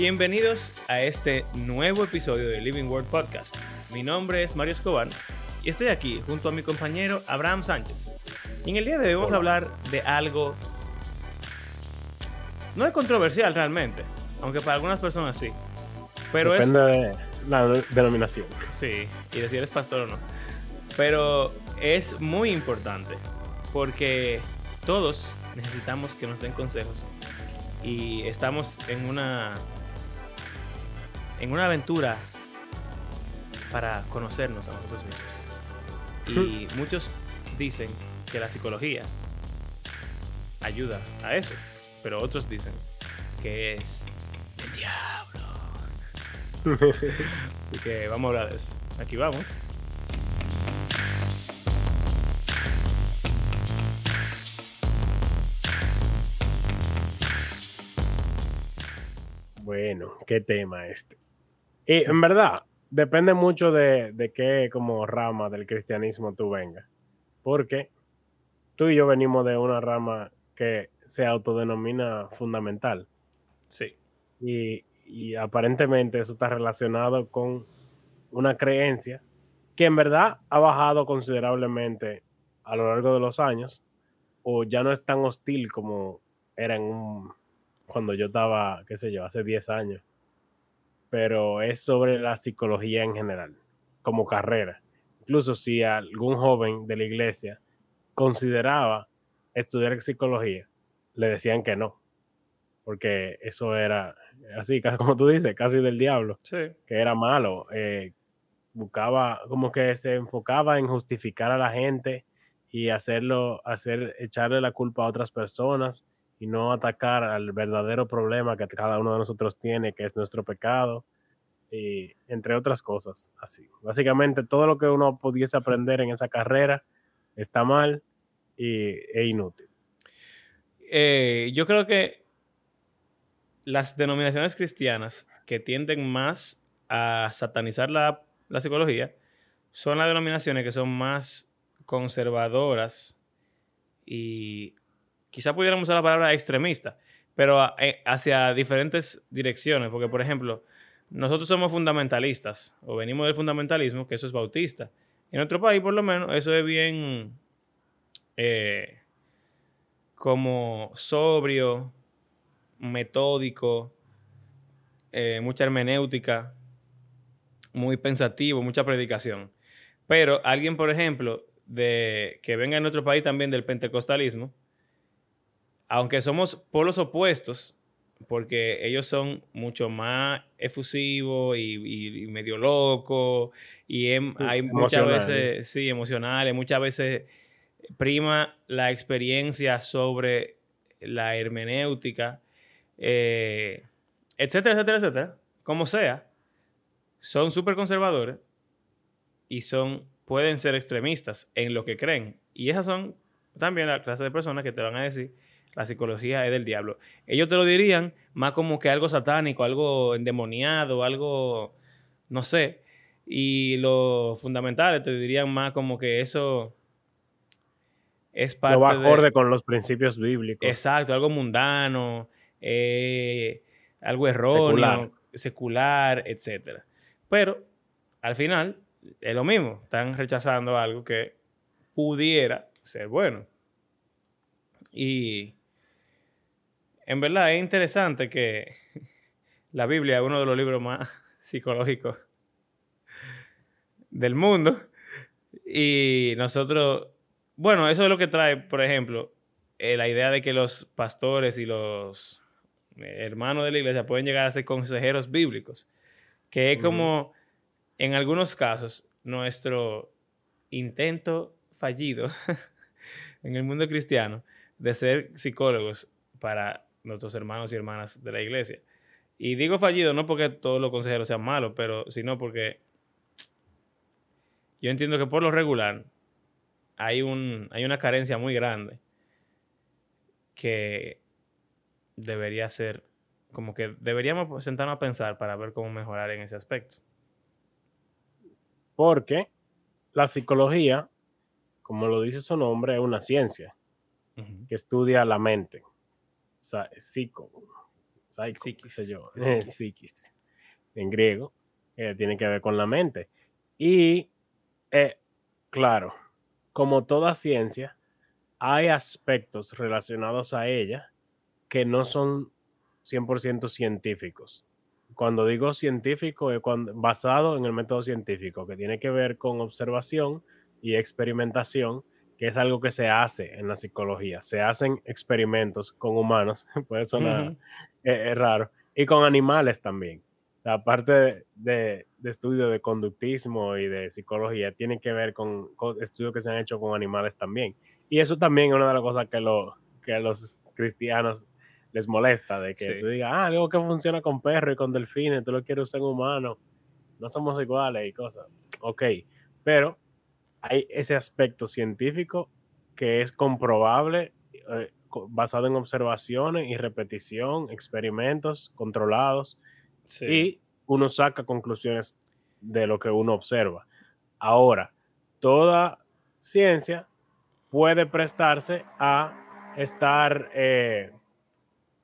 Bienvenidos a este nuevo episodio de Living World Podcast. Mi nombre es Mario Escobar y estoy aquí junto a mi compañero Abraham Sánchez. Y en el día de hoy vamos a hablar de algo no es controversial realmente, aunque para algunas personas sí. Pero Depende de la denominación. Sí, y de si eres pastor o no. Pero es muy importante porque todos necesitamos que nos den consejos y estamos en una en una aventura para conocernos a nosotros mismos. Y muchos dicen que la psicología ayuda a eso, pero otros dicen que es el diablo. Así que vamos a hablar de eso. Aquí vamos. Bueno, qué tema este. Y en verdad, depende mucho de, de qué como rama del cristianismo tú vengas. Porque tú y yo venimos de una rama que se autodenomina fundamental. Sí. Y, y aparentemente eso está relacionado con una creencia que en verdad ha bajado considerablemente a lo largo de los años o ya no es tan hostil como era en un, cuando yo estaba, qué sé yo, hace 10 años. Pero es sobre la psicología en general, como carrera. Incluso si algún joven de la iglesia consideraba estudiar psicología, le decían que no, porque eso era así, casi como tú dices, casi del diablo, Sí. que era malo. eh, buscaba, como que se enfocaba en justificar a la gente y hacerlo, hacer, echarle la culpa a otras personas y no atacar al verdadero problema que cada uno de nosotros tiene, que es nuestro pecado, y entre otras cosas, así. Básicamente todo lo que uno pudiese aprender en esa carrera está mal y, e inútil. Eh, yo creo que las denominaciones cristianas que tienden más a satanizar la, la psicología son las denominaciones que son más conservadoras y quizá pudiéramos usar la palabra extremista, pero a- eh, hacia diferentes direcciones, porque por ejemplo, nosotros somos fundamentalistas o venimos del fundamentalismo, que eso es bautista. En otro país, por lo menos, eso es bien eh, como sobrio, metódico, eh, mucha hermenéutica, muy pensativo, mucha predicación. Pero alguien, por ejemplo, de que venga en nuestro país también del pentecostalismo, aunque somos polos opuestos, porque ellos son mucho más efusivos y, y- y medio locos, y em- hay muchas veces, sí, emocionales, muchas veces prima la experiencia sobre la hermenéutica, eh, etcétera, etcétera, etcétera, como sea, son súper conservadores y son, pueden ser extremistas en lo que creen. Y esas son también la clase de personas que te van a decir, la psicología es del diablo. Ellos te lo dirían más como que algo satánico, algo endemoniado, algo, no sé. Y los fundamentales te dirían más como que eso es parte No va de- acorde con los principios bíblicos. Exacto, algo mundano, eh, algo erróneo, secular. etcétera. Pero al final es lo mismo, están rechazando algo que pudiera ser bueno. Y en verdad es interesante que la Biblia es uno de los libros más psicológicos del mundo. Y nosotros, bueno, eso es lo que trae, por ejemplo, eh, la idea de que los pastores y los eh, hermanos de la iglesia pueden llegar a ser consejeros bíblicos, que es como, en algunos casos, nuestro intento fallido en el mundo cristiano de ser psicólogos para nuestros hermanos y hermanas de la iglesia. Y digo fallido no porque todos los consejeros sean malos, pero sino porque yo entiendo que por lo regular hay, un, hay una carencia muy grande que debería ser, como que deberíamos sentarnos a pensar para ver cómo mejorar en ese aspecto. Porque la psicología, como lo dice su nombre, es una ciencia que estudia la mente. Psico. Psycho, sé yo, psiquis, en griego, eh, tiene que ver con la mente. Y, eh, claro, como toda ciencia, hay aspectos relacionados a ella que no son 100% científicos. Cuando digo científico, es cuando- basado en el método científico, que tiene que ver con observación y experimentación, que es algo que se hace en la psicología. Se hacen experimentos con humanos, puede sonar eh, es raro, y con animales también. O sea, aparte de, de, de estudios de conductismo y de psicología, tienen que ver con, con estudios que se han hecho con animales también. Y eso también es una de las cosas que, lo, que a los cristianos les molesta, de que Sí. tú digas, ah, algo que funciona con perros y con delfines, tú lo quieres usar en humanos, no somos iguales y cosas. Ok, pero hay ese aspecto científico que es comprobable eh, basado en observaciones y repetición, experimentos controlados Sí. y uno saca conclusiones de lo que uno observa. Ahora, toda ciencia puede prestarse a estar, eh,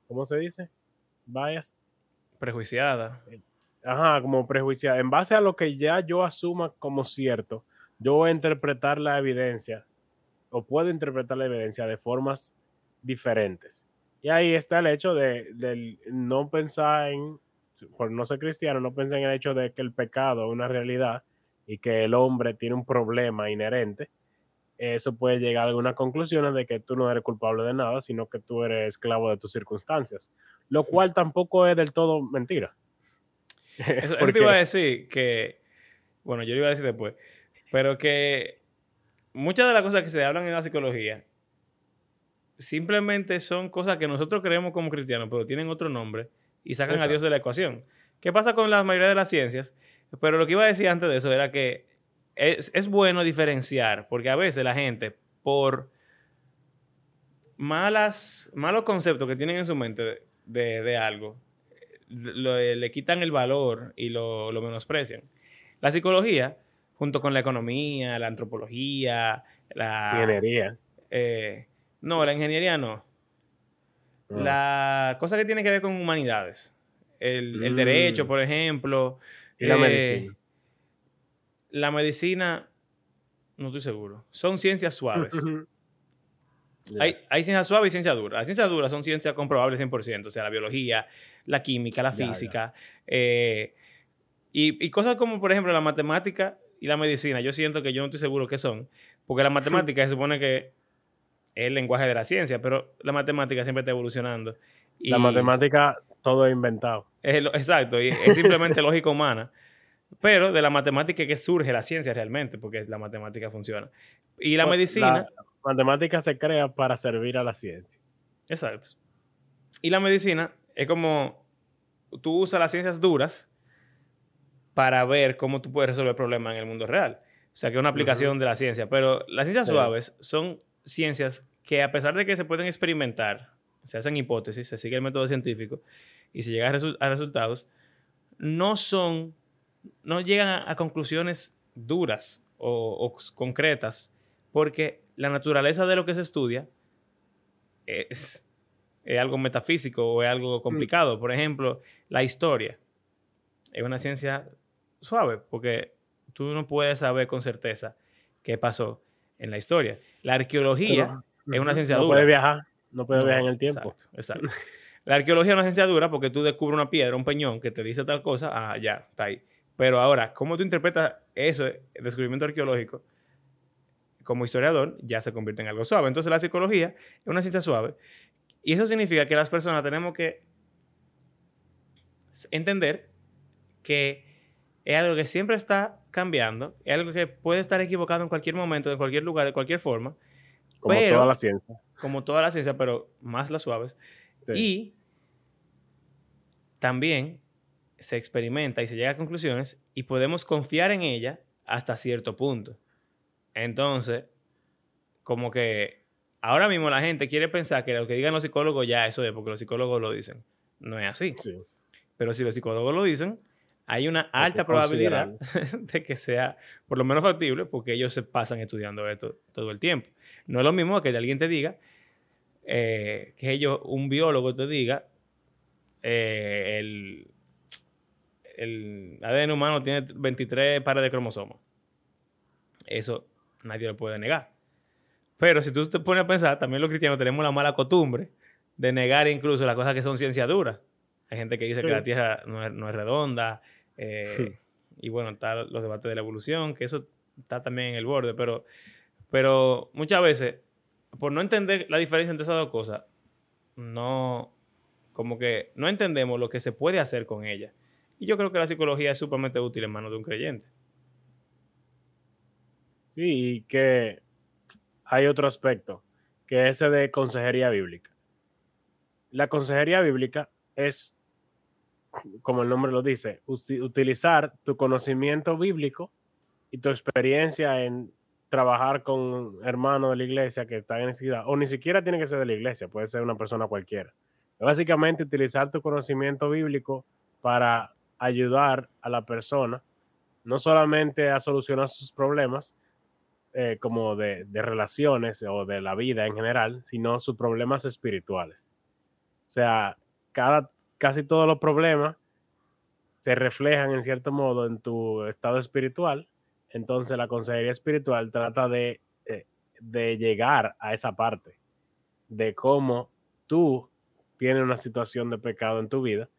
¿cómo se dice? Bias. Prejuiciada. Ajá, como prejuiciada. En base a lo que ya yo asuma como cierto, yo voy a interpretar la evidencia o puedo interpretar la evidencia de formas diferentes. Y ahí está el hecho de, no pensar en, por no ser cristiano, no pensar en el hecho de que el pecado es una realidad y que el hombre tiene un problema inherente. Eso puede llegar a algunas conclusiones de que tú no eres culpable de nada, sino que tú eres esclavo de tus circunstancias, lo cual tampoco es del todo mentira. Eso, eso te iba a decir que, bueno, yo lo iba a decir después, pero que muchas de las cosas que se hablan en la psicología simplemente son cosas que nosotros creemos como cristianos, pero tienen otro nombre y sacan a. Dios de la ecuación. ¿Qué pasa con la mayoría de las ciencias? Pero lo que iba a decir antes de eso era que es, es bueno diferenciar, porque a veces la gente, por malas, malos conceptos que tienen en su mente de, de- de algo, lo- le quitan el valor y lo, lo menosprecian. La psicología, junto con la economía, la antropología, la... Ingeniería. eh, no, la ingeniería no. Ah. La cosa que tiene que ver con humanidades. El, el Mm. derecho, por ejemplo. Y la eh, medicina. La medicina, no estoy seguro. Son ciencias suaves. Hay, hay ciencia suave y ciencia dura. Las ciencias duras son ciencias comprobables 100%, o sea, la biología, la química, la física, eh, y, y cosas como, por ejemplo, la matemática y la medicina. Yo siento que yo no estoy seguro qué son, porque la matemática se supone que es el lenguaje de la ciencia, pero la matemática siempre está evolucionando. La y matemática, todo es inventado. es lo- exacto, y es simplemente lógica humana. Pero de la matemática es que surge la ciencia realmente, porque la matemática funciona. Y la Pues, medicina... La matemática se crea para servir a la ciencia. Exacto. Y la medicina es como tú usas las ciencias duras para ver cómo tú puedes resolver problemas en el mundo real. O sea, que es una aplicación de la ciencia. Pero las ciencias Sí. suaves son ciencias que a pesar de que se pueden experimentar, se hacen hipótesis, se sigue el método científico y se llega a, resu- a resultados, no son, no llegan a, a conclusiones duras o, concretas, porque la naturaleza de lo que se estudia es, es algo metafísico o es algo complicado. Por ejemplo, la historia es una ciencia suave, porque tú no puedes saber con certeza qué pasó en la historia. La arqueología es una ciencia no dura. puede viajar, no puede no, viajar en el tiempo. Exacto, exacto. La arqueología es una ciencia dura porque tú descubres una piedra, un peñón que te dice tal cosa, ah, ya, está ahí. Pero ahora, ¿cómo tú interpretas eso, el descubrimiento arqueológico, como historiador, ya se convierte en algo suave? Entonces, la psicología es una ciencia suave. Y eso significa que las personas tenemos que entender que es algo que siempre está cambiando, es algo que puede estar equivocado en cualquier momento, en cualquier lugar, de cualquier forma, Como pero- toda la ciencia. como toda la ciencia, pero más las suaves. Sí. Y también se experimenta y se llega a conclusiones y podemos confiar en ella hasta cierto punto. Entonces, como que ahora mismo la gente quiere pensar que lo que digan los psicólogos ya eso es porque los psicólogos lo dicen. No es así. Sí. Pero si los psicólogos lo dicen, hay una alta probabilidad de que sea por lo menos factible porque ellos se pasan estudiando esto todo el tiempo. No es lo mismo que alguien te diga, eh, que ellos, un biólogo te diga, eh, el, el ADN humano tiene 23 pares de cromosomas. Eso nadie lo puede negar. Pero si tú te pones a pensar, también los cristianos tenemos la mala costumbre de negar incluso las cosas que son ciencia dura. Hay gente que dice que la Tierra no es, redonda. Eh, y bueno, están los debates de la evolución, que eso está también en el borde. Pero, pero muchas veces, por no entender la diferencia entre esas dos cosas, no, como que no entendemos lo que se puede hacer con ella. Y yo creo que la psicología es sumamente útil en manos de un creyente. Sí, y que hay otro aspecto, que es ese de consejería bíblica. La consejería bíblica es, como el nombre lo dice, utilizar tu conocimiento bíblico y tu experiencia en trabajar con hermanos de la iglesia que están en necesidad, o ni siquiera tiene que ser de la iglesia, puede ser una persona cualquiera. Básicamente utilizar tu conocimiento bíblico para ayudar a la persona, no solamente a solucionar sus problemas, eh, como de, relaciones o de la vida en general, sino sus problemas espirituales. O sea, cada, casi todos los problemas se reflejan en cierto modo en tu estado espiritual. Entonces la consejería espiritual trata de, eh, de llegar a esa parte, de cómo tú tienes una situación de pecado en tu vida,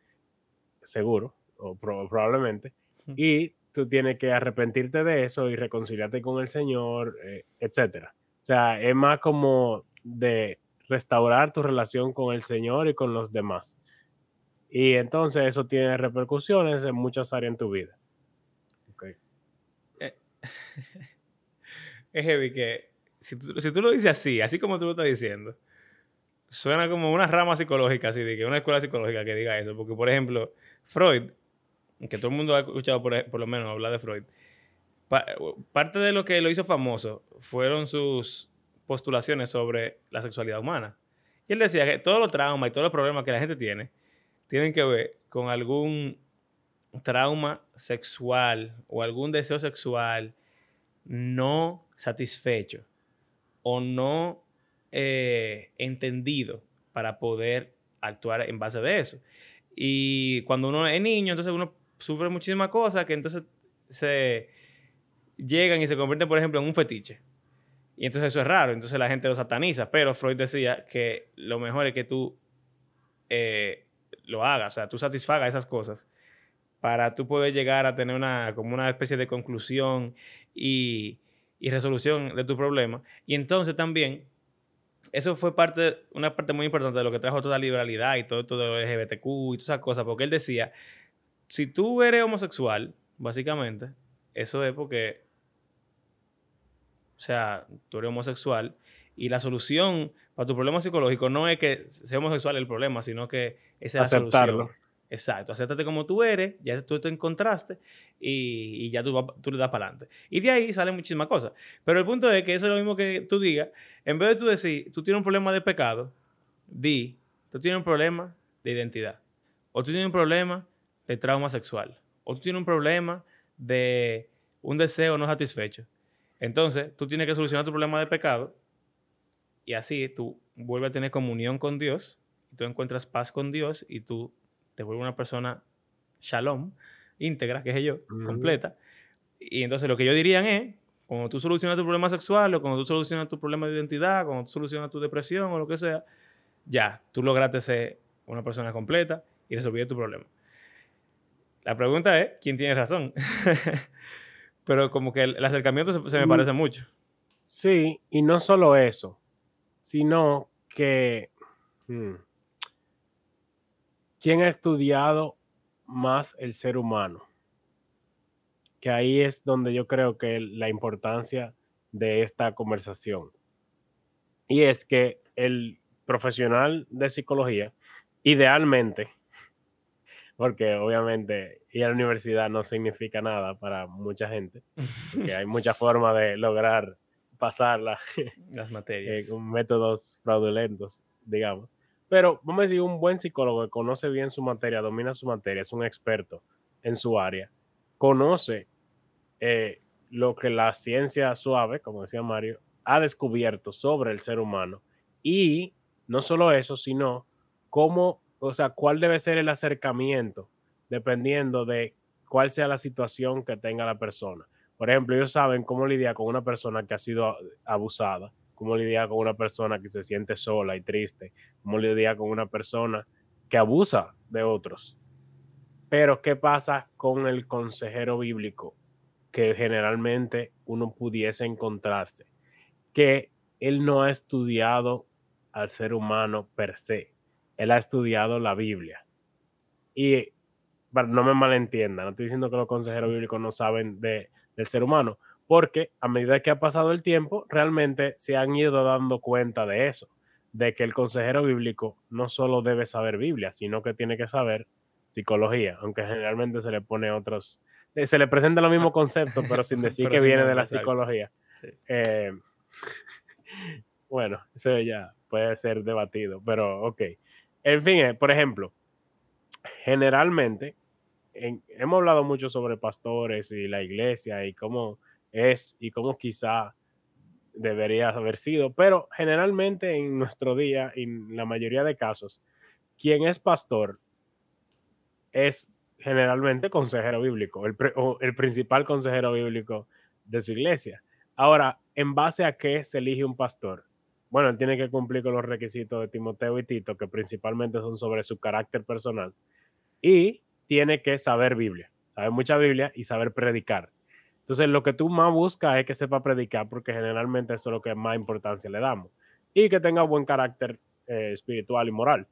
seguro, o probablemente, y tú tienes que arrepentirte de eso y reconciliarte con el Señor, eh, etcétera. O sea, es más como de restaurar tu relación con el Señor y con los demás. Y entonces eso tiene repercusiones en muchas áreas en tu vida. Okay. Eh, es heavy que si tú, si tú, lo dices así, así como tú lo estás diciendo, suena como una rama psicológica, así de que una escuela psicológica que diga eso. Porque, por ejemplo, Freud que todo el mundo ha escuchado por, lo menos hablar de Freud, parte de lo que lo hizo famoso fueron sus postulaciones sobre la sexualidad humana. Y él decía que todos los traumas y todos los problemas que la gente tiene tienen que ver con algún trauma sexual o algún deseo sexual no satisfecho o no eh, entendido para poder actuar en base de eso. Y cuando uno es niño, entonces uno sufre muchísimas cosas que entonces se llegan y se convierten, por ejemplo, en un fetiche. Y entonces eso es raro, entonces la gente lo sataniza. Pero Freud decía que lo mejor es que tú eh, lo hagas, o sea, tú satisfagas esas cosas para tú poder llegar a tener una, como una especie de conclusión y, y resolución de tu problema. Y entonces también, eso fue parte, una parte muy importante de lo que trajo toda la liberalidad y todo, todo el LGBTQ y todas esas cosas, porque él decía si tú eres homosexual, básicamente, eso es porque, o sea, tú eres homosexual y la solución para tu problema psicológico no es que sea homosexual el problema, sino que esa es la solución. Exacto, acéptate como tú eres, ya tú te encontraste y, ya tú, tú, le das para adelante. Y de ahí salen muchísimas cosas. Pero el punto es que eso es lo mismo que tú digas, en vez de tú decir, tú tienes un problema de pecado, di, tú tienes un problema de identidad. O tú tienes un problema de trauma sexual o tú tienes un problema de un deseo no satisfecho. Entonces, tú tienes que solucionar tu problema de pecado y así tú vuelves a tener comunión con Dios, y tú encuentras paz con Dios y tú te vuelves una persona shalom, íntegra, que es yo, completa. Y entonces lo que yo diría es, cuando tú solucionas tu problema sexual o cuando tú solucionas tu problema de identidad, cuando tú solucionas tu depresión o lo que sea, ya, tú lograste ser una persona completa y resolviste tu problema. La pregunta es, ¿quién tiene razón? Pero como que el, acercamiento se, me mm. parece mucho. Sí, y no solo eso, sino que... Hmm, ¿Quién ha estudiado más el ser humano? Que ahí es donde yo creo que la importancia de esta conversación. Y es que el profesional de psicología, idealmente, porque obviamente ir a la universidad no significa nada para mucha gente, porque hay muchas formas de lograr pasarla. Las materias. con métodos fraudulentos, digamos. Pero vamos a decir, un buen psicólogo que conoce bien su materia, domina su materia, es un experto en su área, conoce eh, lo que la ciencia suave, como decía Mario, ha descubierto sobre el ser humano. Y no solo eso, sino cómo o sea, cuál debe ser el acercamiento dependiendo de cuál sea la situación que tenga la persona. Por ejemplo, ellos saben cómo lidiar con una persona que ha sido abusada, cómo lidiar con una persona que se siente sola y triste, cómo lidiar con una persona que abusa de otros. Pero, ¿qué pasa con el consejero bíblico que generalmente uno pudiese encontrarse? Que él no ha estudiado al ser humano per se, él ha estudiado la Biblia. Y no me malentienda, no estoy diciendo que los consejeros bíblicos no saben de, del ser humano, porque a medida que ha pasado el tiempo, realmente se han ido dando cuenta de eso, de que el consejero bíblico no solo debe saber Biblia, sino que tiene que saber psicología, aunque generalmente se le pone otros, eh, se le presenta los mismos conceptos, pero sin decir que viene de la psicología. Eh, bueno, eso ya puede ser debatido, pero ok. En fin, eh, por ejemplo, generalmente hemos hablado mucho sobre pastores y la iglesia y cómo es y cómo quizá debería haber sido, pero generalmente en nuestro día, en la mayoría de casos, quien es pastor es generalmente consejero bíblico, el, el principal consejero bíblico de su iglesia. Ahora, ¿en base a qué se elige un pastor? Bueno, él tiene que cumplir con los requisitos de Timoteo y Tito, que principalmente son sobre su carácter personal, y tiene que saber Biblia, saber mucha Biblia y saber predicar. Entonces, lo que tú más buscas es que sepa predicar, porque generalmente eso es lo que más importancia le damos. Y que tenga buen carácter eh, espiritual y moral.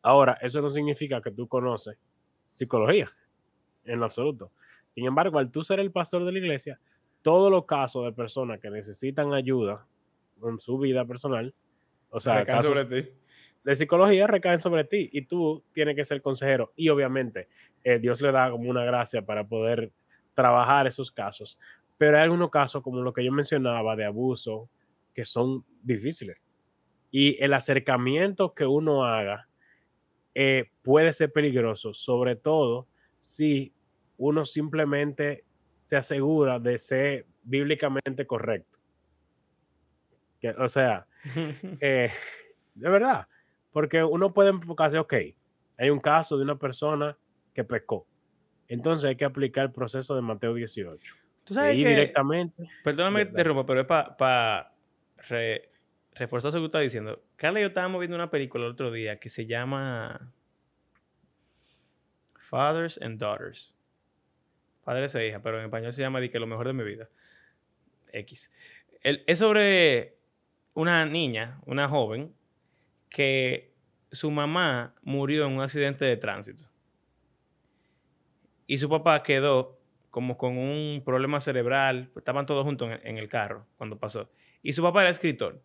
Ahora, eso no significa que tú conoces psicología, en lo absoluto. Sin embargo, al tú ser el pastor de la iglesia, todos los casos de personas que necesitan ayuda en su vida personal, o sea, casos, sobre ti de psicología recaen sobre ti y tú tienes que ser consejero. Y obviamente eh, Dios le da como una gracia para poder trabajar esos casos. Pero hay algunos casos como lo que yo mencionaba de abuso que son difíciles. Y el acercamiento que uno haga eh, puede ser peligroso, sobre todo si uno simplemente se asegura de ser bíblicamente correcto. Que, o sea, eh, de verdad, porque uno puede enfocarse, ok, hay un caso de una persona que pecó. Entonces hay que aplicar el proceso de Mateo 18. Tú sabes que, directamente. Perdóname que te rompa, pero es para reforzar eso que tú estás diciendo. Carla y yo estábamos viendo una película el otro día que se llama Fathers and Daughters. Padres e hijas, pero en español se llama Di que lo mejor de mi vida. X. es sobre una niña, una joven, que su mamá murió en un accidente de tránsito. Y su papá quedó como con un problema cerebral, estaban todos juntos en, el carro cuando pasó. Y su papá era escritor.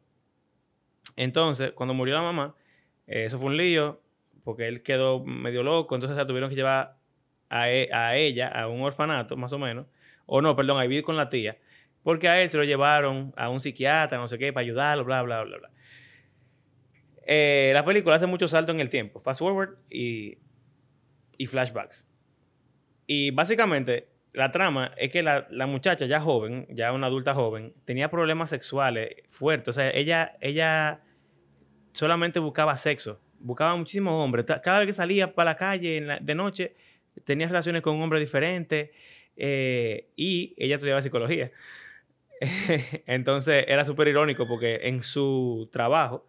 Entonces, cuando murió la mamá, eh, eso fue un lío, porque él quedó medio loco, entonces la tuvieron que llevar a, e, a, ella a un orfanato, más o menos. O no, perdón, a vivir con la tía. Porque a él se lo llevaron a un psiquiatra, no sé qué, para ayudarlo, bla, bla, bla, bla. Eh, la película hace mucho salto en el tiempo, fast forward y, flashbacks. Y básicamente la trama es que la, muchacha ya joven, ya una adulta joven, tenía problemas sexuales fuertes. O sea, ella, ella solamente buscaba sexo, buscaba muchísimos hombres. Cada vez que salía para la calle de noche, tenía relaciones con un hombre diferente eh, y ella estudiaba psicología. Entonces era súper irónico porque en su trabajo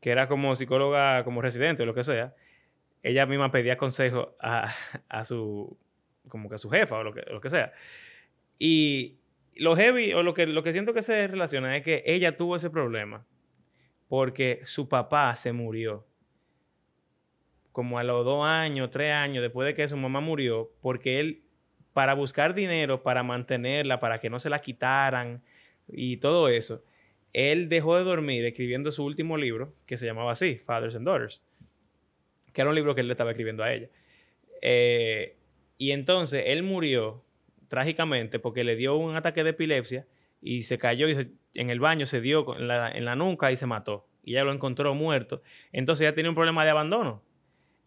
que era como psicóloga, como residente o lo que sea, ella misma pedía consejo a, a, su, como que a su jefa o lo que, lo que sea. Y lo heavy, o lo que, lo que siento que se relaciona es que ella tuvo ese problema porque su papá se murió. Como a los dos años, tres años después de que su mamá murió, porque él, para buscar dinero, para mantenerla, para que no se la quitaran y todo eso, él dejó de dormir escribiendo su último libro, que se llamaba así, Fathers and Daughters, que era un libro que él le estaba escribiendo a ella. Eh, y entonces él murió trágicamente porque le dio un ataque de epilepsia y se cayó y en el baño se dio en la, en nuca y se mató. Y ella lo encontró muerto. Entonces ella tiene un problema de abandono.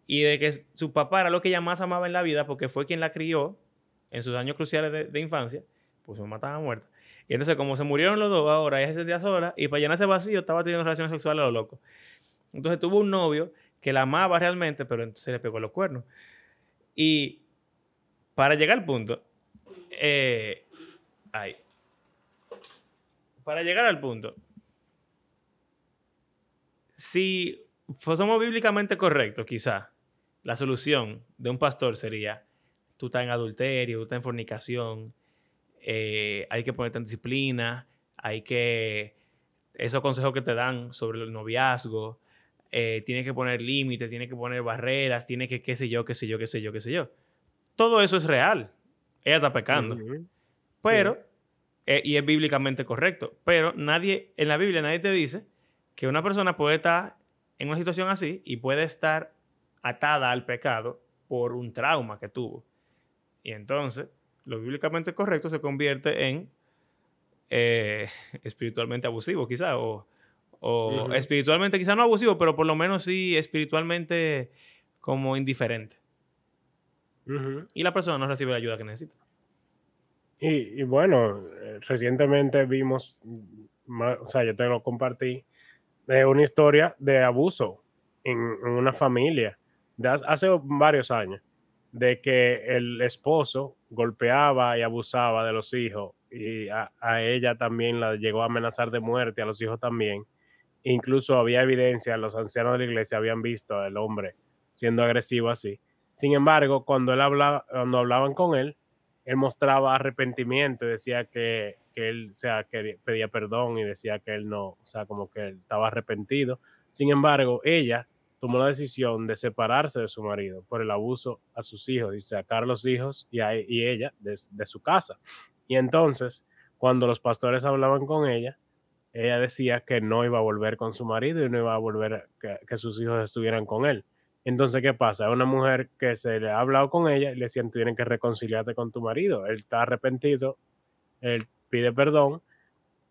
Y de que su papá era lo que ella más amaba en la vida porque fue quien la crió en sus años cruciales de, de infancia, pues su mamá estaba muerta. Y entonces, como se murieron los dos ahora, ella se sentía sola y para llenar ese vacío estaba teniendo relaciones sexuales a lo loco. Entonces tuvo un novio que la amaba realmente, pero entonces le pegó los cuernos. Y para llegar al punto, eh, ay, para llegar al punto, si somos bíblicamente correctos, quizá, la solución de un pastor sería, tú estás en adulterio, tú estás en fornicación, eh, hay que ponerte en disciplina, hay que, esos consejos que te dan sobre el noviazgo, eh, tienes que poner límites, tienes que poner barreras, tienes que qué sé yo, qué sé yo, qué sé yo, qué sé yo. Todo eso es real. Ella está pecando. Pero, eh, y es bíblicamente correcto, pero nadie, en la Biblia nadie te dice que una persona puede estar en una situación así y puede estar atada al pecado por un trauma que tuvo. Y entonces, lo bíblicamente correcto se convierte en eh, espiritualmente abusivo, quizá, o, espiritualmente, quizá no abusivo, pero por lo menos sí espiritualmente como indiferente. Y la persona no recibe la ayuda que necesita. Y, bueno, eh, recientemente vimos, o sea, yo te lo compartí, de una historia de abuso en, una familia de hace varios años, de que el esposo golpeaba y abusaba de los hijos y a, ella también la llegó a amenazar de muerte, a los hijos también. Incluso había evidencia, los ancianos de la iglesia habían visto al hombre siendo agresivo así. Sin embargo, cuando él hablaba, cuando hablaban con él, él mostraba arrepentimiento, decía que, él, o sea, que pedía perdón y decía que él no, o sea, como que él estaba arrepentido. Sin embargo, ella tomó la decisión de separarse de su marido por el abuso a sus hijos y sacar a los hijos y, a, y ella de, su casa. Y entonces, cuando los pastores hablaban con ella, ella decía que no iba a volver con su marido y no iba a volver que sus hijos estuvieran con él. Entonces, ¿qué pasa? Una mujer que se le ha hablado con ella y le decían, tú tienes que reconciliarte con tu marido. Él está arrepentido, él pide perdón,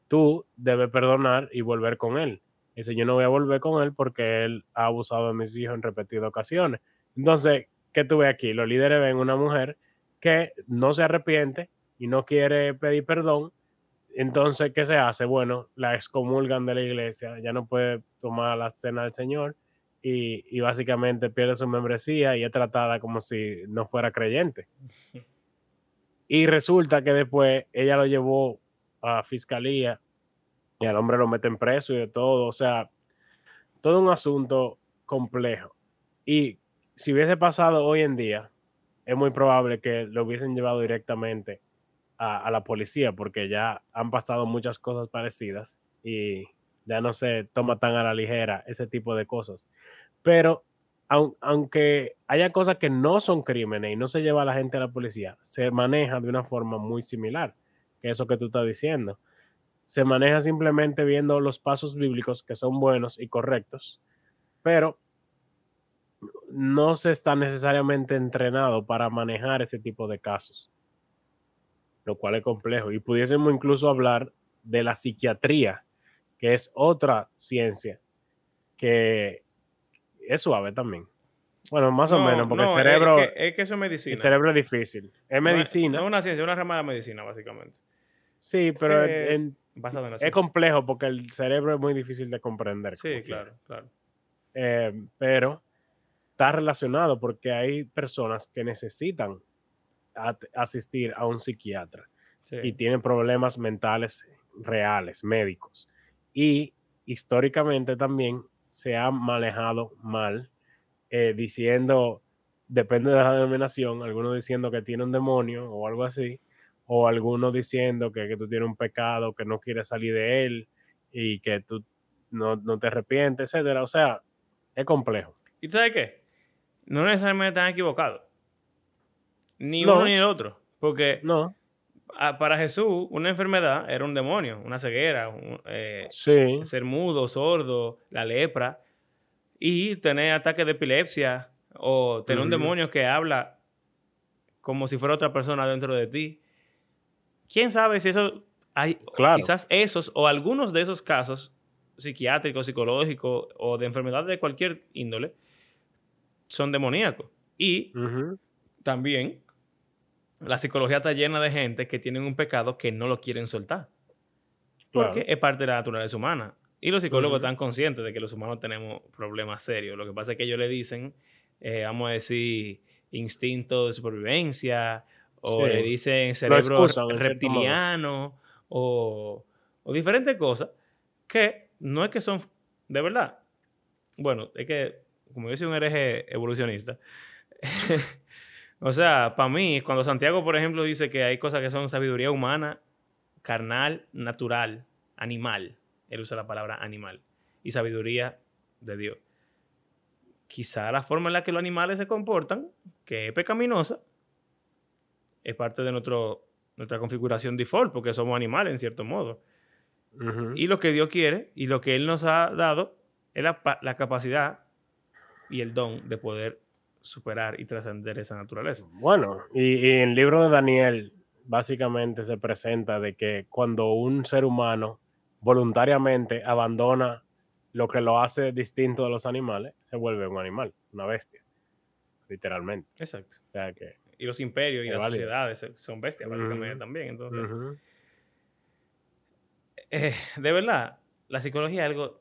tú debes perdonar y volver con él. Dice, yo no voy a volver con él porque él ha abusado de mis hijos en repetidas ocasiones. Entonces, ¿qué tuve aquí? Los líderes ven una mujer que no se arrepiente y no quiere pedir perdón. Entonces, ¿qué se hace? Bueno, la excomulgan de la iglesia, ya no puede tomar la cena del Señor y, básicamente pierde su membresía y es tratada como si no fuera creyente. Y resulta que después ella lo llevó a fiscalía y al hombre lo meten preso y de todo. O sea, todo un asunto complejo. Y si hubiese pasado hoy en día, es muy probable que lo hubiesen llevado directamente a, a la policía porque ya han pasado muchas cosas parecidas y ya no se toma tan a la ligera ese tipo de cosas. Pero aunque haya cosas que no son crímenes y no se lleva a la gente a la policía, se maneja de una forma muy similar, que eso que tú estás diciendo. Se maneja simplemente viendo los pasos bíblicos que son buenos y correctos, pero no se está necesariamente entrenado para manejar ese tipo de casos, lo cual es complejo. Y pudiésemos incluso hablar de la psiquiatría, que es otra ciencia que es suave también. Bueno, más o menos, porque el cerebro. Es que, eso es medicina. El cerebro es difícil. Es medicina. es una ciencia, es una rama de medicina, básicamente. Sí, pero es complejo porque el cerebro es muy difícil de comprender. Sí, claro, claro. Eh, pero está relacionado porque hay personas que necesitan asistir a un psiquiatra y tienen problemas mentales reales, médicos. Y históricamente también se ha manejado mal, eh, diciendo, depende de la denominación, algunos diciendo que tiene un demonio o algo así, o algunos diciendo que, tú tienes un pecado, que no quieres salir de él y que tú no, te arrepientes, etcétera. O sea, es complejo. ¿Y tú sabes qué? No necesariamente están equivocados. Ni uno ni el otro. Porque no para Jesús, una enfermedad era un demonio, una ceguera, eh, ser mudo, sordo, la lepra, y tener ataques de epilepsia o tener un demonio que habla como si fuera otra persona dentro de ti. ¿Quién sabe si eso hay, quizás esos o algunos de esos casos psiquiátricos, psicológicos o de enfermedad de cualquier índole son demoníacos. Y también la psicología está llena de gente que tienen un pecado que no lo quieren soltar. Porque es parte de la naturaleza humana. Y los psicólogos Ujú. están conscientes de que los humanos tenemos problemas serios. Lo que pasa es que ellos le dicen, eh, vamos a decir, instinto de supervivencia, o le Sí, dicen lo cerebro excusan reptiliano, o, o diferentes cosas que no es que son de verdad. Bueno, es que, como yo soy un hereje evolucionista, o sea, para mí, cuando Santiago, por ejemplo, dice que hay cosas que son sabiduría humana, carnal, natural, animal, él usa la palabra animal, y sabiduría de Dios. Quizá la forma en la que los animales se comportan, que es pecaminosa, es parte de nuestro, nuestra configuración default, porque somos animales en cierto modo. Y lo que Dios quiere y lo que Él nos ha dado es la, la capacidad y el don de poder superar y trascender esa naturaleza. Bueno, y, y en el libro de Daniel básicamente se presenta de que cuando un ser humano voluntariamente abandona lo que lo hace distinto de los animales, se vuelve un animal, una bestia, literalmente. Exacto. O sea que, Y los imperios y las sociedades son bestias, básicamente, también. Entonces, eh, de verdad, la psicología es algo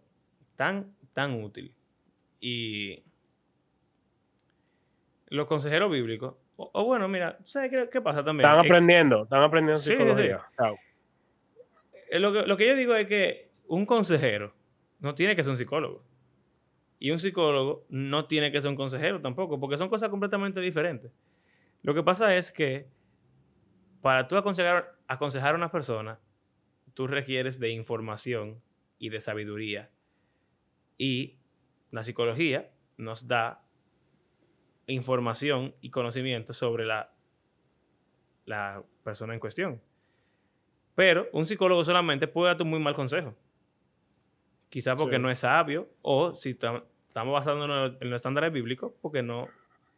tan, tan útil. Y los consejeros bíblicos, o, o bueno, mira, ¿sabes qué, qué pasa también? están Es- aprendiendo, están aprendiendo Sí, sí, sí. psicología. Eh, lo, que, lo que yo digo es que un consejero no tiene que ser un psicólogo. Y un psicólogo no tiene que ser un consejero tampoco, porque son cosas completamente diferentes. Lo que pasa es que para tú aconsejar, aconsejar a una persona, tú requieres de información y de sabiduría. Y la psicología nos da información y conocimiento sobre la, la persona en cuestión. Pero un psicólogo solamente puede darte un muy mal consejo. Quizá porque Sí. no es sabio o si tam- estamos basándonos en los estándares bíblicos porque no,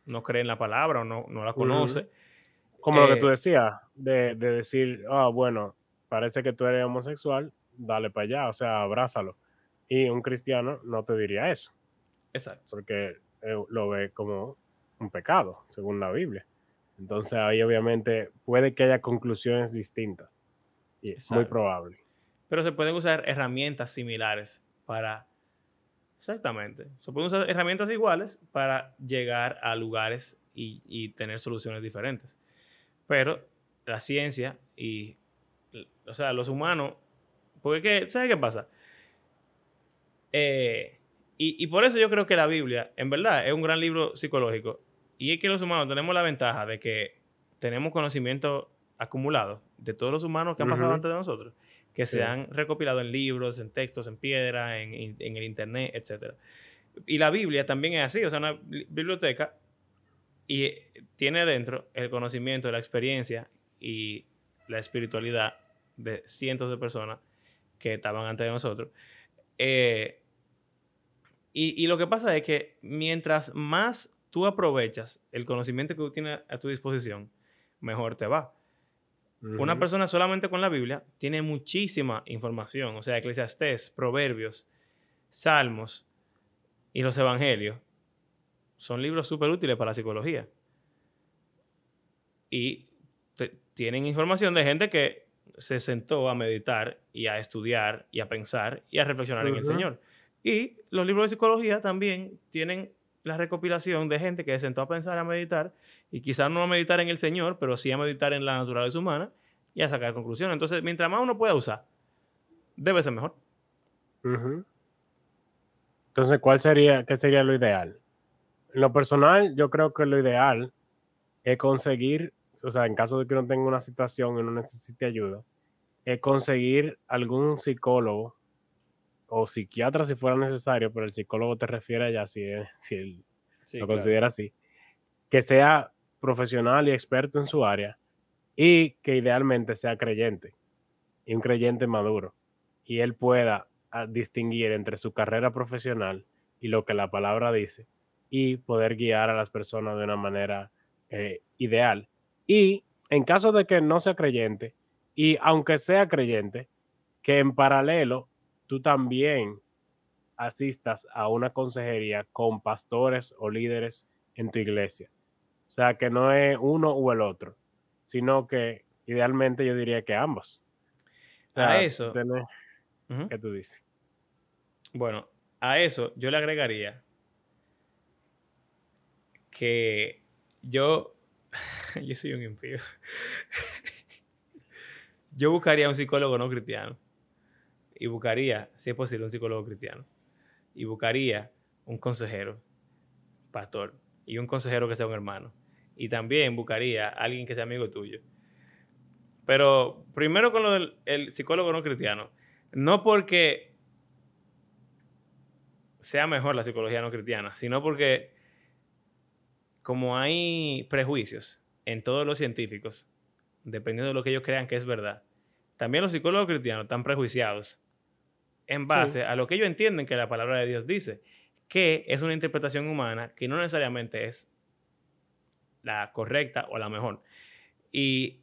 no cree en la palabra o no, no la conoce. Como lo que tú Eh, decías, de, de decir, ah, bueno, parece que tú eres homosexual, dale para allá, o sea, abrázalo. Y un cristiano no te diría eso, Exacto. porque eh, lo ve como un pecado, según la Biblia. Entonces ahí obviamente puede que haya conclusiones distintas. Y es muy probable. Pero se pueden usar herramientas similares para... Exactamente. Se pueden usar herramientas iguales para llegar a lugares y, y tener soluciones diferentes. Pero la ciencia y... O sea, los humanos... Porque, ¿qué? ¿sabes qué pasa? Eh, y, y por eso yo creo que la Biblia, en verdad, es un gran libro psicológico. Y es que los humanos tenemos la ventaja de que tenemos conocimiento acumulado de todos los humanos que han pasado antes de nosotros, que Sí. se han recopilado en libros, en textos, en piedra, en, en- el internet, etc. Y la Biblia también es así, o sea, una li- biblioteca y eh, tiene dentro el conocimiento, la experiencia y la espiritualidad de cientos de personas que estaban antes de nosotros. Eh, y, y lo que pasa es que mientras más tú aprovechas el conocimiento que tú tienes a tu disposición, mejor te va. Una persona solamente con la Biblia tiene muchísima información, o sea, Eclesiastés, Proverbios, Salmos y los Evangelios son libros súper útiles para la psicología. Y tienen información de gente que se sentó a meditar y a estudiar y a pensar y a reflexionar en el. Señor. Y los libros de psicología también tienen la recopilación de gente que se sentó a pensar, a meditar, y quizás no a meditar en el Señor, pero sí a meditar en la naturaleza humana y a sacar conclusiones. Entonces, mientras más uno pueda usar, debe ser mejor. Entonces, ¿cuál sería, qué sería lo ideal? En lo personal, yo creo que lo ideal es conseguir, o sea, en caso de que uno tenga una situación y uno necesite ayuda, es conseguir algún psicólogo o psiquiatra si fuera necesario, pero el psicólogo te refiere ya si, es- si él lo considera así, que sea profesional y experto en su área y que idealmente sea creyente y un creyente maduro y él pueda ah, distinguir entre su carrera profesional y lo que la palabra dice y poder guiar a las personas de una manera eh, ideal. Y en caso de que no sea creyente y aunque sea creyente, que en paralelo tú también asistas a una consejería con pastores o líderes en tu iglesia. O sea, que no es uno o el otro, sino que idealmente yo diría que ambos. O A eso. tienes- Ujú. ¿Qué tú dices? Bueno, a eso yo le agregaría que yo, yo soy un impío. yo buscaría un psicólogo no cristiano. Y buscaría, si es posible, un psicólogo cristiano. Y buscaría un consejero, pastor. Y un consejero que sea un hermano. Y también buscaría a alguien que sea amigo tuyo. Pero primero con lo del psicólogo no cristiano. No porque sea mejor la psicología no cristiana, sino porque como hay prejuicios en todos los científicos, dependiendo de lo que ellos crean que es verdad, también los psicólogos cristianos están prejuiciados en base a lo que ellos entienden que la palabra de Dios dice, que es una interpretación humana que no necesariamente es la correcta o la mejor. Y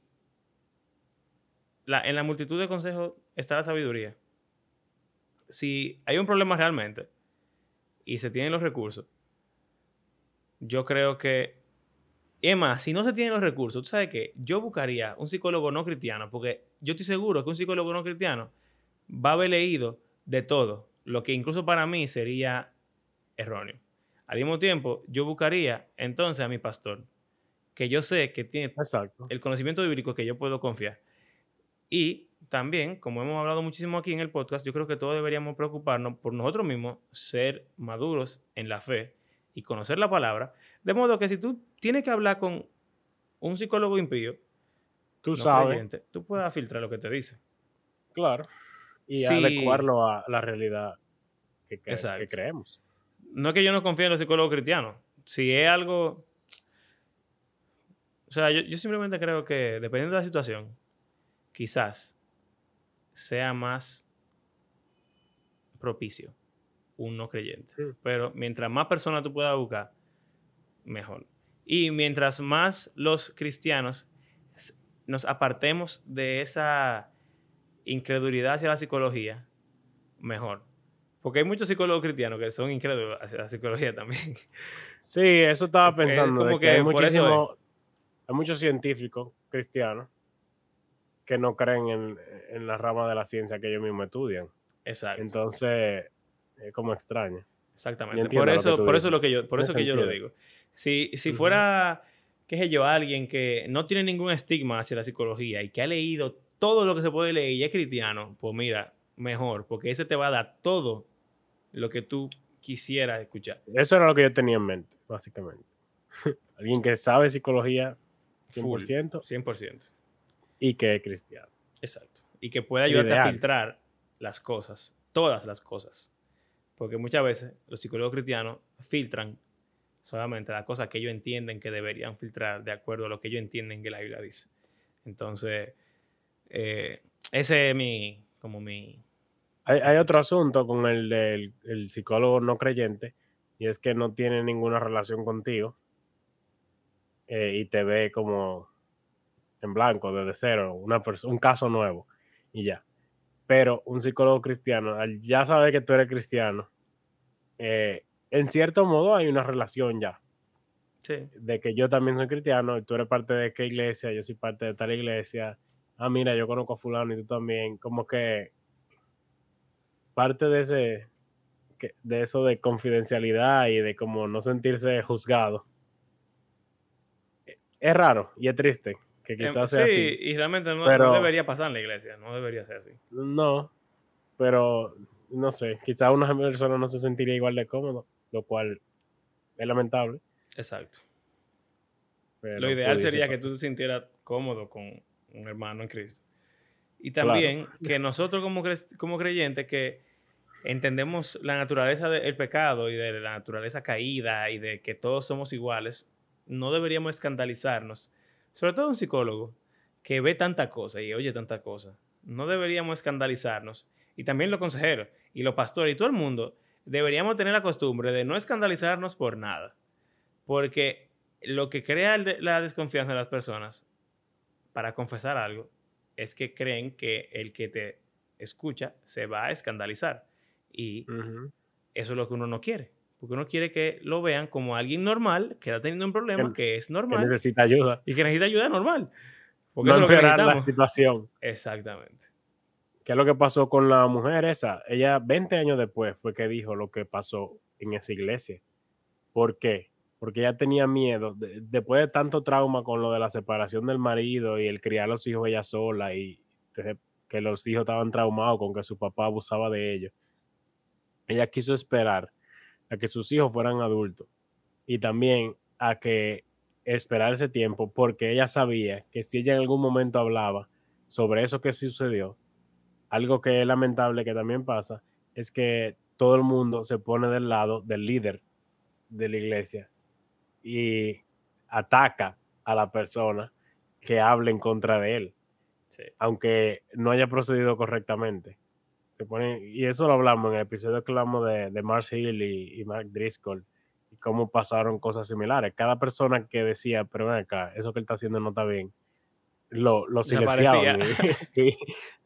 en la multitud de consejos está la sabiduría. Si hay un problema realmente y se tienen los recursos, yo creo que, más, si no se tienen los recursos, tú sabes que yo buscaría un psicólogo no cristiano, porque yo estoy seguro que un psicólogo no cristiano va a haber leído de todo, lo que incluso para mí sería erróneo. Al mismo tiempo, yo buscaría entonces a mi pastor, que yo sé que tiene el conocimiento bíblico que yo puedo confiar. Y también, como hemos hablado muchísimo aquí en el podcast, yo creo que todos deberíamos preocuparnos por nosotros mismos, ser maduros en la fe y conocer la palabra. De modo que si tú tienes que hablar con un psicólogo impío, tú sabes, tú puedas filtrar lo que te dice. Claro. Y adecuarlo a la realidad que, creemos. No es que yo no confíe en los psicólogos cristianos. Si es algo... O sea, yo, yo simplemente creo que dependiendo de la situación, quizás sea más propicio un no creyente. Pero mientras más personas tú puedas buscar, mejor. Y mientras más los cristianos nos apartemos de esa incredulidad hacia la psicología, mejor. Porque hay muchos psicólogos cristianos que son incrédulos hacia la psicología también. Sí, eso estaba pensando. que, hay, hay muchos científicos cristianos que no creen en, la rama de la ciencia que ellos mismos estudian. Exacto. Entonces, es como extraño. Exactamente. Por eso, por eso lo que yo, por eso que yo lo digo. Si, si fuera, qué sé yo, alguien que no tiene ningún estigma hacia la psicología y que ha leído todo lo que se puede leer y es cristiano, pues mira, mejor, porque ese te va a dar todo lo que tú quisieras escuchar. Eso era lo que yo tenía en mente, básicamente. alguien que sabe psicología 100%. 100% y que es cristiano. Exacto. Y que puede ayudarte a filtrar las cosas, todas las cosas. Porque muchas veces los psicólogos cristianos filtran solamente las cosas que ellos entienden que deberían filtrar de acuerdo a lo que ellos entienden que la Biblia dice. Entonces, eh, ese es mi, como mi... Hay, otro asunto con el del psicólogo no creyente y es que no tiene ninguna relación contigo eh, y te ve como en blanco, desde cero, una un caso nuevo y ya. Pero un psicólogo cristiano, al ya sabe que tú eres cristiano, eh, en cierto modo hay una relación ya. De que yo también soy cristiano y tú eres parte de qué iglesia, yo soy parte de tal iglesia. Ah, mira, yo conozco a fulano y tú también. Como que parte de ese, de eso de confidencialidad y de como no sentirse juzgado. Es raro y es triste que em, quizás sí, y realmente no, debería pasar en la iglesia, no debería ser así. No, pero no sé, quizás una persona no se sentiría igual de cómodo, lo cual es lamentable. Exacto. lo ideal sería que tú te sintieras cómodo con un hermano en Cristo. Y también que nosotros como, como creyentes que entendemos la naturaleza del pecado y de la naturaleza caída y de que todos somos iguales, no deberíamos escandalizarnos sobre todo un psicólogo que ve tanta cosa y oye tanta cosa, no deberíamos escandalizarnos. Y también los consejeros y los pastores y todo el mundo deberíamos tener la costumbre de no escandalizarnos por nada. Porque lo que crea la desconfianza en las personas para confesar algo es que creen que el que te escucha se va a escandalizar. Y eso es lo que uno no quiere. Porque uno quiere que lo vean como alguien normal que está teniendo un problema que, es normal. Que necesita ayuda. Y que necesita ayuda normal. Porque no empeorar la situación. Exactamente. ¿Qué es lo que pasó con la mujer esa? Ella 20 años después fue que dijo lo que pasó en esa iglesia. ¿Por qué? Porque ella tenía miedo, después de tanto trauma con lo de la separación del marido y el criar a los hijos ella sola y que los hijos estaban traumados con que su papá abusaba de ellos. Ella quiso esperar a que sus hijos fueran adultos y también a que esperar ese tiempo porque ella sabía que si ella en algún momento hablaba sobre eso que sucedió, algo que es lamentable que también pasa, es que todo el mundo se pone del lado del líder de la iglesia y ataca a la persona que hable en contra de él, aunque no haya procedido correctamente. Se pone, y eso lo hablamos en el episodio que hablamos de, de Mars Hill y, y Mark Driscoll, y cómo pasaron cosas similares. Cada persona que decía, pero ven acá, eso que él está haciendo no está bien, lo, lo silenciaban. sí,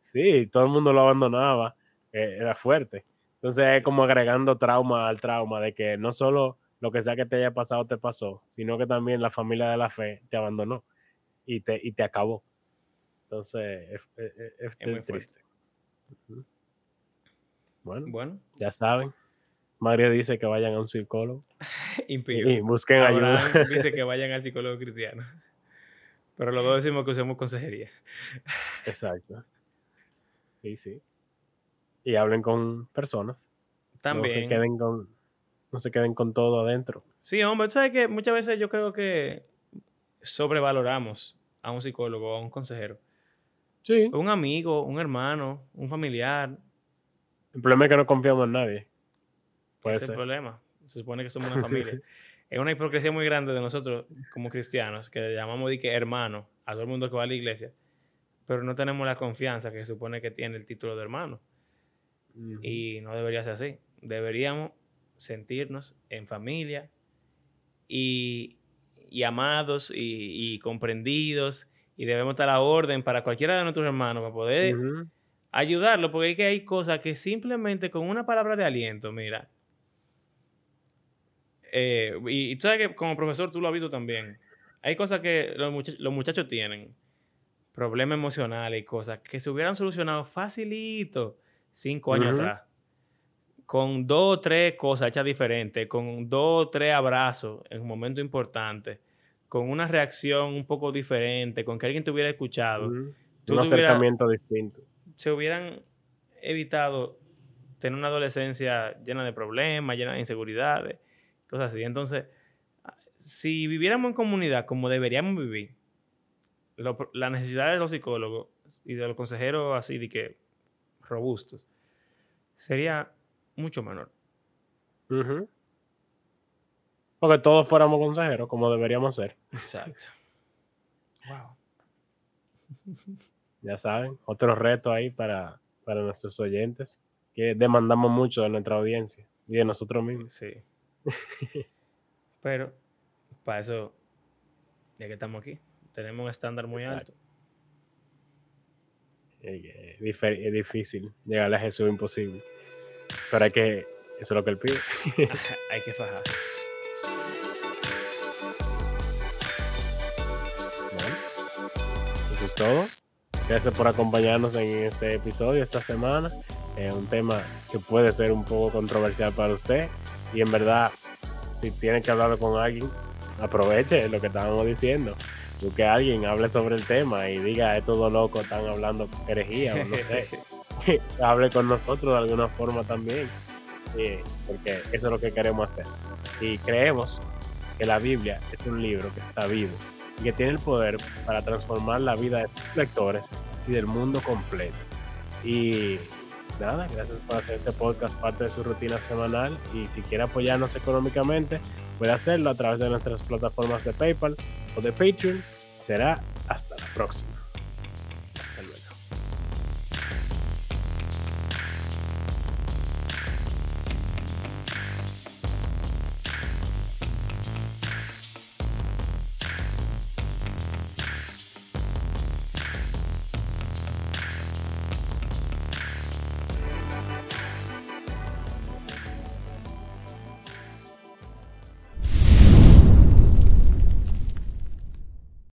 sí, todo el mundo lo abandonaba, eh, era fuerte. Entonces es como agregando trauma al trauma de que no solo lo que sea que te haya pasado te pasó, sino que también la familia de la fe te abandonó y te, y te acabó. Entonces es, muy triste. Bueno, bueno, ya saben. Mario dice que vayan a un psicólogo. Y busquen ayuda. dice que vayan al psicólogo cristiano. Pero los dos decimos que usemos consejería. Exacto. Sí, sí. Y hablen con personas. También. No se queden con, no se queden con todo adentro. Sí, hombre, sabes que muchas veces yo creo que sobrevaloramos a un psicólogo, a un consejero. Sí. Un amigo, un hermano, un familiar. El problema es que no confiamos en nadie. Puede Ese es el problema. Se supone que somos una familia. es una hipocresía muy grande de nosotros como cristianos, que le llamamos de que hermano a todo el mundo que va a la iglesia, pero no tenemos la confianza que se supone que tiene el título de hermano. Y no debería ser así. Deberíamos sentirnos en familia y, amados y, comprendidos y debemos estar a orden para cualquiera de nuestros hermanos para poder ayudarlo, porque hay que hay cosas que simplemente con una palabra de aliento, mira, eh, y, tú sabes que como profesor tú lo has visto también. Hay cosas que los, muchachos tienen, problemas emocionales y cosas que se hubieran solucionado facilito cinco años atrás. Con dos o tres cosas hechas diferentes, con dos o tres abrazos en un momento importante, con una reacción un poco diferente, con que alguien te hubiera escuchado. un acercamiento distinto. Se hubieran evitado tener una adolescencia llena de problemas, llena de inseguridades cosas así. Entonces, si viviéramos en comunidad como deberíamos vivir, la necesidad de los psicólogos y de los consejeros así de que robustos sería mucho menor. Porque todos fuéramos consejeros como deberíamos ser. Exacto. Wow. Ya saben, otro reto ahí para, para nuestros oyentes, que demandamos mucho de nuestra audiencia y de nosotros mismos. Sí. Pero para eso, ya que estamos aquí, tenemos un estándar muy alto. Es difícil llegarle a Jesús imposible. Pero hay que, eso es lo que él pide. hay que fajarse. eso es todo. Gracias por acompañarnos en este episodio esta semana. Es un tema que puede ser un poco controversial para usted y en verdad, si tienen que hablar con alguien, aproveche lo que estábamos diciendo. Que alguien hable sobre el tema y diga, estos dos locos están hablando herejía, o no sé. hable con nosotros de alguna forma también. porque eso es lo que queremos hacer. Y creemos que la Biblia es un libro que está vivo y que tiene el poder para transformar la vida de sus lectores y del mundo completo. Y nada, gracias por hacer este podcast parte de su rutina semanal y si quiere apoyarnos económicamente puede hacerlo a través de nuestras plataformas de PayPal o de Patreon. Será hasta la próxima.